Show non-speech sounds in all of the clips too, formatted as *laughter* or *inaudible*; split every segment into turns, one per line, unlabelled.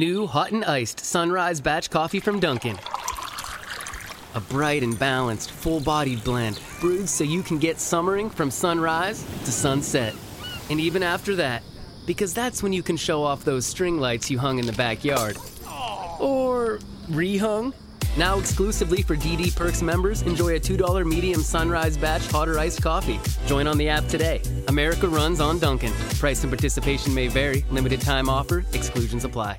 New hot and iced sunrise batch coffee from Dunkin'. A bright and balanced, full bodied blend brewed so you can get summering from sunrise to sunset. And even after that, because that's when you can show off those string lights you hung in the backyard. Or rehung. Now exclusively for DD Perks members, enjoy a $2 medium sunrise batch hot or iced coffee. Join on the app today. America runs on Duncan. Price and participation may vary. Limited time offer. Exclusions apply.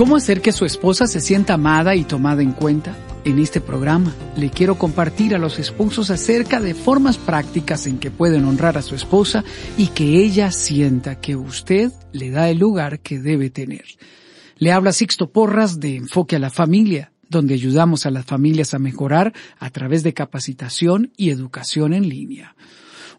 ¿Cómo hacer que su esposa se sienta amada y tomada en cuenta? En este programa le quiero compartir a los esposos acerca de formas prácticas en que pueden honrar a su esposa y que ella sienta que usted le da el lugar que debe tener. Le habla Sixto Porras de Enfoque a la Familia, donde ayudamos a las familias a mejorar a través de capacitación y educación en línea.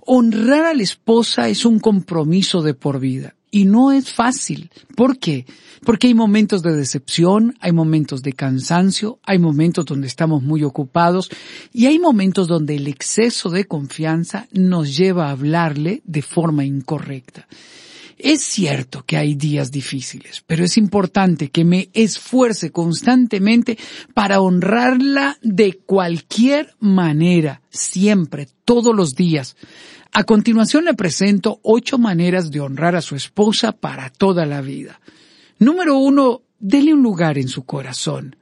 Honrar a la esposa es un compromiso de por vida y no es fácil. ¿Por qué? Porque hay momentos de decepción, hay momentos de cansancio, hay momentos donde estamos muy ocupados y hay momentos donde el exceso de confianza nos lleva a hablarle de forma incorrecta. Es cierto que hay días difíciles, pero es importante que me esfuerce constantemente para honrarla de cualquier manera, siempre, todos los días. A continuación le presento ocho maneras de honrar a su esposa para toda la vida. Número uno, dele un lugar en su corazón.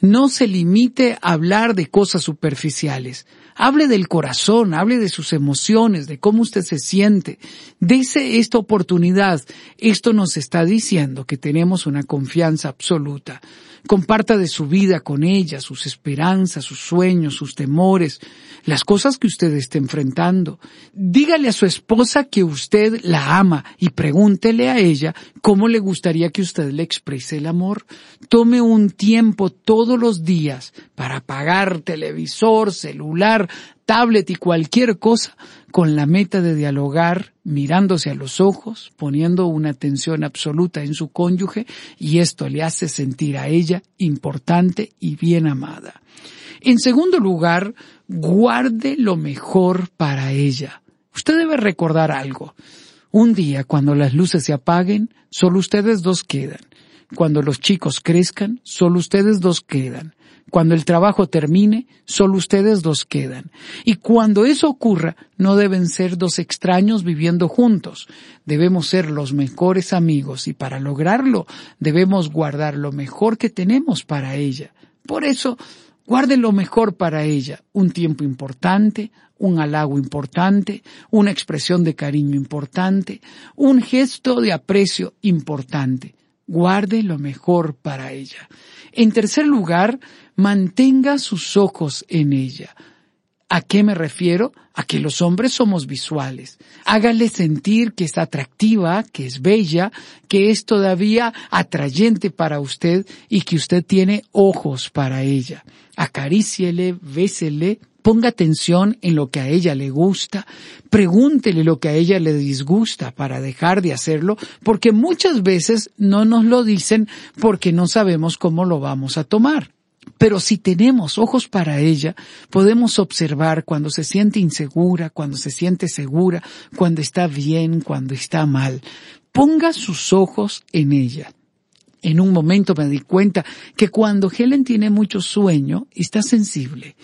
No se limite a hablar de cosas superficiales. Hable del corazón, hable de sus emociones, de cómo usted se siente. Dese esta oportunidad. Esto nos está diciendo que tenemos una confianza absoluta. Comparta de su vida con ella, sus esperanzas, sus sueños, sus temores, las cosas que usted esté enfrentando. Dígale a su esposa que usted la ama y pregúntele a ella cómo le gustaría que usted le exprese el amor. Tome un tiempo todos los días para apagar televisor, celular, tablet y cualquier cosa con la meta de dialogar mirándose a los ojos, poniendo una atención absoluta en su cónyuge y esto le hace sentir a ella importante y bien amada. En segundo lugar, guarde lo mejor para ella. Usted debe recordar algo. Un día, cuando las luces se apaguen, solo ustedes dos quedan. Cuando los chicos crezcan, solo ustedes dos quedan. Cuando el trabajo termine, solo ustedes dos quedan. Y cuando eso ocurra, no deben ser dos extraños viviendo juntos. Debemos ser los mejores amigos y para lograrlo debemos guardar lo mejor que tenemos para ella. Por eso, guarde lo mejor para ella. Un tiempo importante, un halago importante, una expresión de cariño importante, un gesto de aprecio importante. Guarde lo mejor para ella. En tercer lugar, mantenga sus ojos en ella. ¿A qué me refiero? A que los hombres somos visuales. Hágale sentir que es atractiva, que es bella, que es todavía atrayente para usted y que usted tiene ojos para ella. Acaríciele, bésele, ponga atención en lo que a ella le gusta, pregúntele lo que a ella le disgusta para dejar de hacerlo, porque muchas veces no nos lo dicen porque no sabemos cómo lo vamos a tomar. Pero si tenemos ojos para ella, podemos observar cuando se siente insegura, cuando se siente segura, cuando está bien, cuando está mal. Ponga sus ojos en ella. En un momento me di cuenta que cuando Helen tiene mucho sueño, está sensible.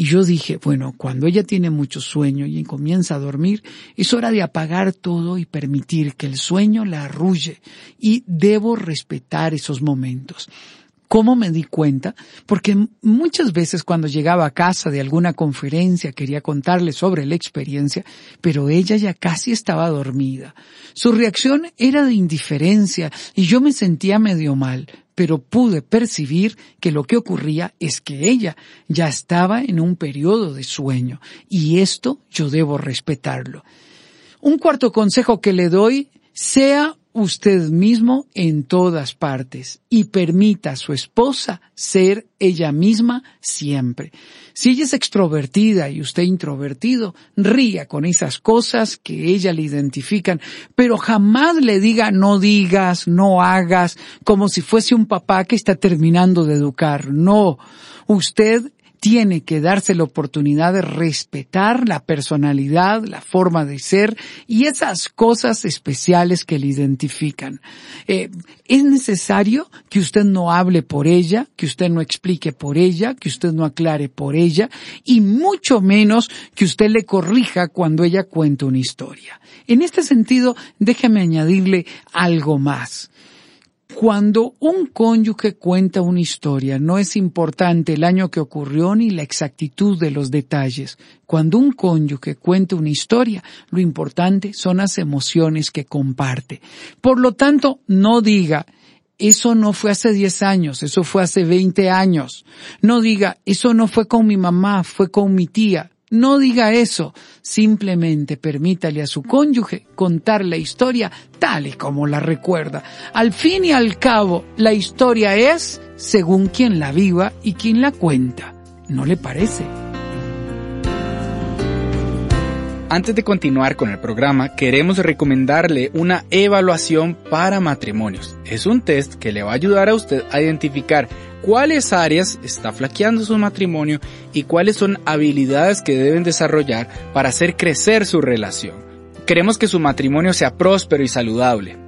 Y yo dije, bueno, cuando ella tiene mucho sueño y comienza a dormir, es hora de apagar todo y permitir que el sueño la arrulle. Y debo respetar esos momentos. ¿Cómo me di cuenta? Porque muchas veces cuando llegaba a casa de alguna conferencia quería contarle sobre la experiencia, pero ella ya casi estaba dormida. Su reacción era de indiferencia y yo me sentía medio mal, pero pude percibir que lo que ocurría es que ella ya estaba en un periodo de sueño y esto yo debo respetarlo. Un cuarto consejo que le doy, sea usted mismo en todas partes y permita a su esposa ser ella misma siempre. Si ella es extrovertida y usted introvertido, ría con esas cosas que ella le identifican, pero jamás le diga no digas, no hagas, como si fuese un papá que está terminando de educar. No, usted tiene que darse la oportunidad de respetar la personalidad, la forma de ser y esas cosas especiales que le identifican. Eh, es necesario que usted no hable por ella, que usted no explique por ella, que usted no aclare por ella y mucho menos que usted le corrija cuando ella cuenta una historia. En este sentido, déjeme añadirle algo más. Cuando un cónyuge cuenta una historia, no es importante el año que ocurrió ni la exactitud de los detalles. Cuando un cónyuge cuenta una historia, lo importante son las emociones que comparte. Por lo tanto, no diga, eso no fue hace 10 años, eso fue hace 20 años. No diga, eso no fue con mi mamá, fue con mi tía. No diga eso, simplemente permítale a su cónyuge contar la historia tal y como la recuerda. Al fin y al cabo, la historia es según quien la viva y quien la cuenta. ¿No le parece?
Antes de continuar con el programa, queremos recomendarle una evaluación para matrimonios. Es un test que le va a ayudar a usted a identificar cuáles áreas está flaqueando su matrimonio y cuáles son habilidades que deben desarrollar para hacer crecer su relación. Queremos que su matrimonio sea próspero y saludable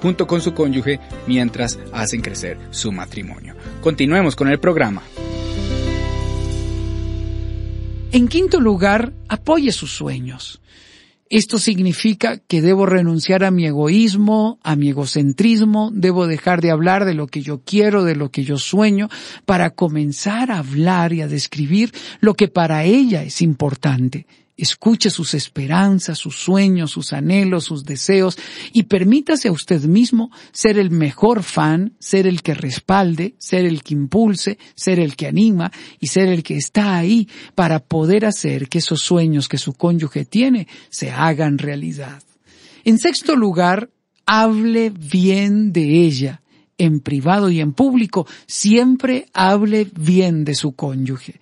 junto con su cónyuge mientras hacen crecer su matrimonio. Continuemos con el programa.
En quinto lugar, apoye sus sueños. Esto significa que debo renunciar a mi egoísmo, a mi egocentrismo, debo dejar de hablar de lo que yo quiero, de lo que yo sueño, para comenzar a hablar y a describir lo que para ella es importante. Escuche sus esperanzas, sus sueños, sus anhelos, sus deseos y permítase a usted mismo ser el mejor fan, ser el que respalde, ser el que impulse, ser el que anima y ser el que está ahí para poder hacer que esos sueños que su cónyuge tiene se hagan realidad. En sexto lugar, hable bien de ella en privado y en público, siempre hable bien de su cónyuge.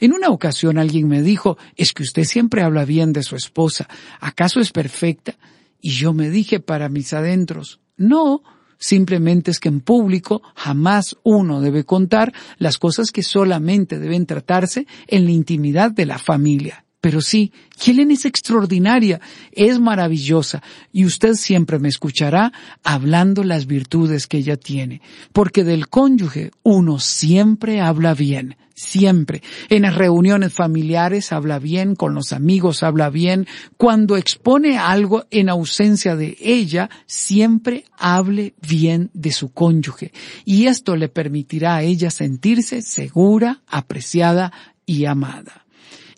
En una ocasión alguien me dijo, es que usted siempre habla bien de su esposa, ¿acaso es perfecta? Y yo me dije para mis adentros, no, simplemente es que en público jamás uno debe contar las cosas que solamente deben tratarse en la intimidad de la familia. Pero sí, Helen es extraordinaria, es maravillosa y usted siempre me escuchará hablando las virtudes que ella tiene, porque del cónyuge uno siempre habla bien, siempre. En las reuniones familiares habla bien, con los amigos habla bien, cuando expone algo en ausencia de ella, siempre hable bien de su cónyuge y esto le permitirá a ella sentirse segura, apreciada y amada.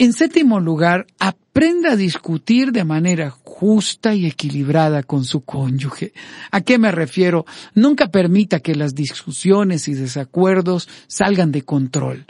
En séptimo lugar, aprenda a discutir de manera justa y equilibrada con su cónyuge. ¿A qué me refiero? Nunca permita que las discusiones y desacuerdos salgan de control.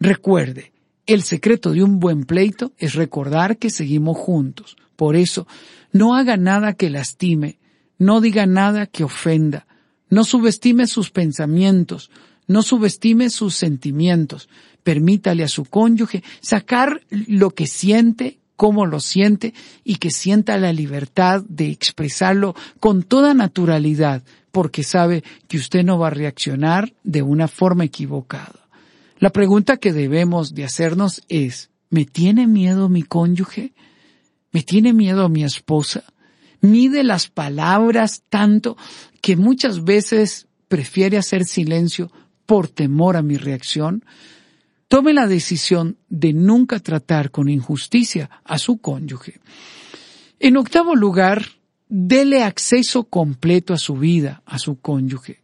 Recuerde, el secreto de un buen pleito es recordar que seguimos juntos. Por eso, no haga nada que lastime, no diga nada que ofenda, no subestime sus pensamientos, no subestime sus sentimientos. Permítale a su cónyuge sacar lo que siente, cómo lo siente y que sienta la libertad de expresarlo con toda naturalidad, porque sabe que usted no va a reaccionar de una forma equivocada. La pregunta que debemos de hacernos es, ¿me tiene miedo mi cónyuge? ¿Me tiene miedo mi esposa? Mide las palabras tanto que muchas veces prefiere hacer silencio por temor a mi reacción, tome la decisión de nunca tratar con injusticia a su cónyuge. En octavo lugar, dele acceso completo a su vida, a su cónyuge.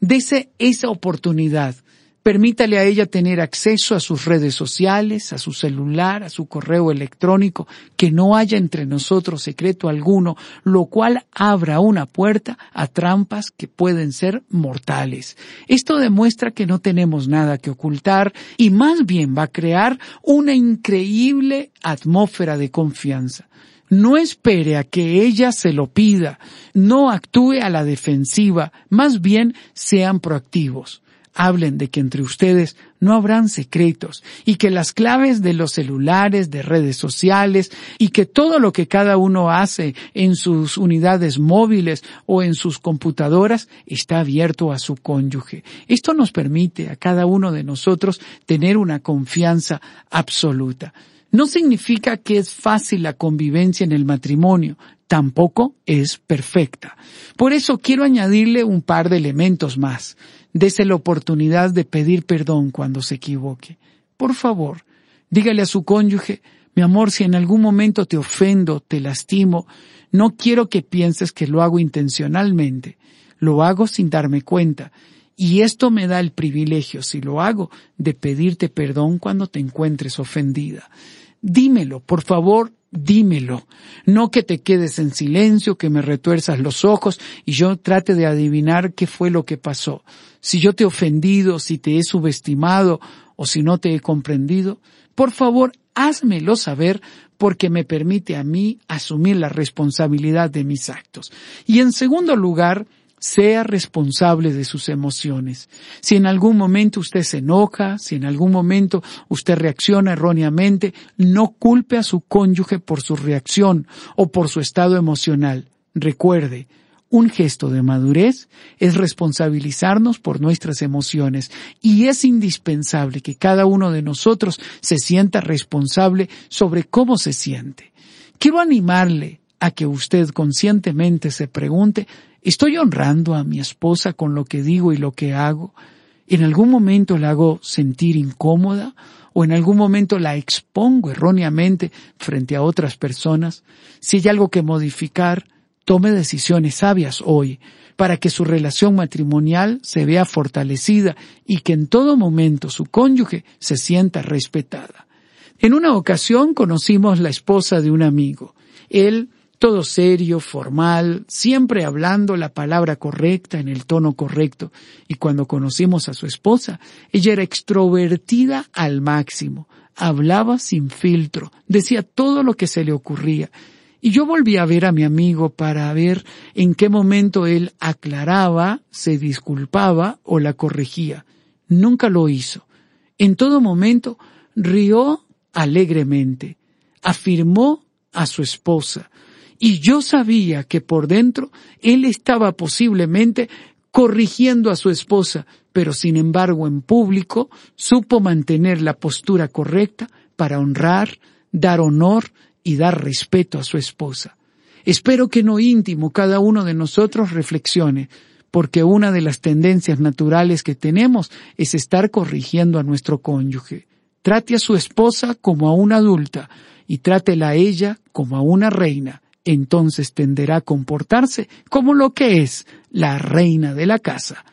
Dese esa oportunidad. Permítale a ella tener acceso a sus redes sociales, a su celular, a su correo electrónico, que no haya entre nosotros secreto alguno, lo cual abra una puerta a trampas que pueden ser mortales. Esto demuestra que no tenemos nada que ocultar y más bien va a crear una increíble atmósfera de confianza. No espere a que ella se lo pida, no actúe a la defensiva, más bien sean proactivos hablen de que entre ustedes no habrán secretos y que las claves de los celulares, de redes sociales y que todo lo que cada uno hace en sus unidades móviles o en sus computadoras está abierto a su cónyuge. Esto nos permite a cada uno de nosotros tener una confianza absoluta. No significa que es fácil la convivencia en el matrimonio, tampoco es perfecta. Por eso quiero añadirle un par de elementos más. Dese la oportunidad de pedir perdón cuando se equivoque. Por favor, dígale a su cónyuge, mi amor, si en algún momento te ofendo, te lastimo, no quiero que pienses que lo hago intencionalmente. Lo hago sin darme cuenta. Y esto me da el privilegio, si lo hago, de pedirte perdón cuando te encuentres ofendida. Dímelo, por favor, dímelo. No que te quedes en silencio, que me retuerzas los ojos y yo trate de adivinar qué fue lo que pasó. Si yo te he ofendido, si te he subestimado o si no te he comprendido, por favor, házmelo saber porque me permite a mí asumir la responsabilidad de mis actos. Y en segundo lugar, sea responsable de sus emociones. Si en algún momento usted se enoja, si en algún momento usted reacciona erróneamente, no culpe a su cónyuge por su reacción o por su estado emocional. Recuerde, un gesto de madurez es responsabilizarnos por nuestras emociones y es indispensable que cada uno de nosotros se sienta responsable sobre cómo se siente. Quiero animarle a que usted conscientemente se pregunte ¿Estoy honrando a mi esposa con lo que digo y lo que hago? ¿En algún momento la hago sentir incómoda? ¿O en algún momento la expongo erróneamente frente a otras personas? Si hay algo que modificar, tome decisiones sabias hoy para que su relación matrimonial se vea fortalecida y que en todo momento su cónyuge se sienta respetada. En una ocasión conocimos la esposa de un amigo. Él todo serio, formal, siempre hablando la palabra correcta en el tono correcto. Y cuando conocimos a su esposa, ella era extrovertida al máximo, hablaba sin filtro, decía todo lo que se le ocurría. Y yo volví a ver a mi amigo para ver en qué momento él aclaraba, se disculpaba o la corregía. Nunca lo hizo. En todo momento rió alegremente, afirmó a su esposa, y yo sabía que por dentro él estaba posiblemente corrigiendo a su esposa, pero sin embargo en público supo mantener la postura correcta para honrar, dar honor y dar respeto a su esposa. Espero que no íntimo cada uno de nosotros reflexione, porque una de las tendencias naturales que tenemos es estar corrigiendo a nuestro cónyuge. Trate a su esposa como a una adulta y trátela a ella como a una reina entonces tenderá a comportarse como lo que es la reina de la casa.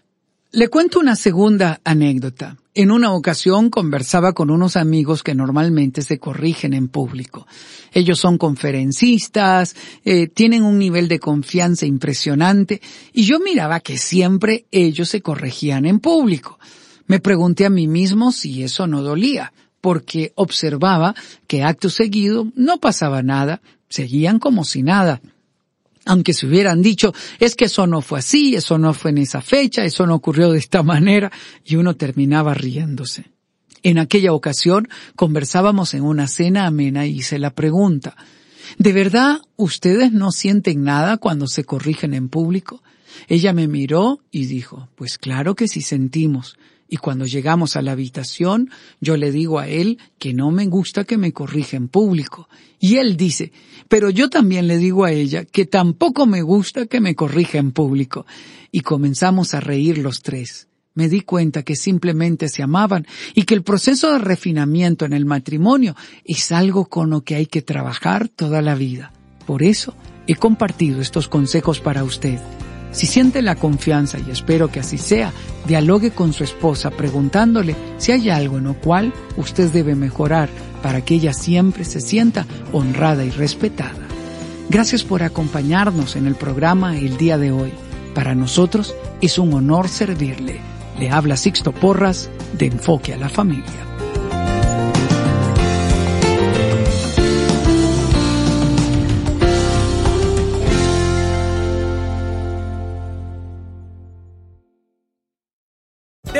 Le cuento una segunda anécdota. En una ocasión conversaba con unos amigos que normalmente se corrigen en público. Ellos son conferencistas, eh, tienen un nivel de confianza impresionante y yo miraba que siempre ellos se corregían en público. Me pregunté a mí mismo si eso no dolía, porque observaba que acto seguido no pasaba nada seguían como si nada. Aunque se hubieran dicho, es que eso no fue así, eso no fue en esa fecha, eso no ocurrió de esta *laughs* manera, y uno terminaba riéndose. En aquella ocasión conversábamos en una cena amena y hice la pregunta, ¿de verdad ustedes no sienten nada cuando se corrigen en público? Ella me miró y dijo, pues claro que sí sentimos. Y cuando llegamos a la habitación, yo le digo a él que no me gusta que me corrija en público. Y él dice, pero yo también le digo a ella que tampoco me gusta que me corrija en público. Y comenzamos a reír los tres. Me di cuenta que simplemente se amaban y que el proceso de refinamiento en el matrimonio es algo con lo que hay que trabajar toda la vida. Por eso he compartido estos consejos para usted. Si siente la confianza, y espero que así sea, dialogue con su esposa preguntándole si hay algo en lo cual usted debe mejorar para que ella siempre se sienta honrada y respetada. Gracias por acompañarnos en el programa el día de hoy. Para nosotros es un honor servirle. Le habla Sixto Porras de Enfoque a la Familia.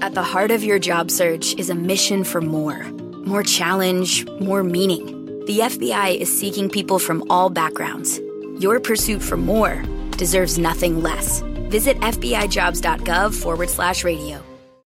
At the heart of your job search is a mission for more more challenge, more meaning. The FBI is seeking people from all backgrounds. Your pursuit for more deserves nothing less. Visit FBIJobs.gov forward slash radio.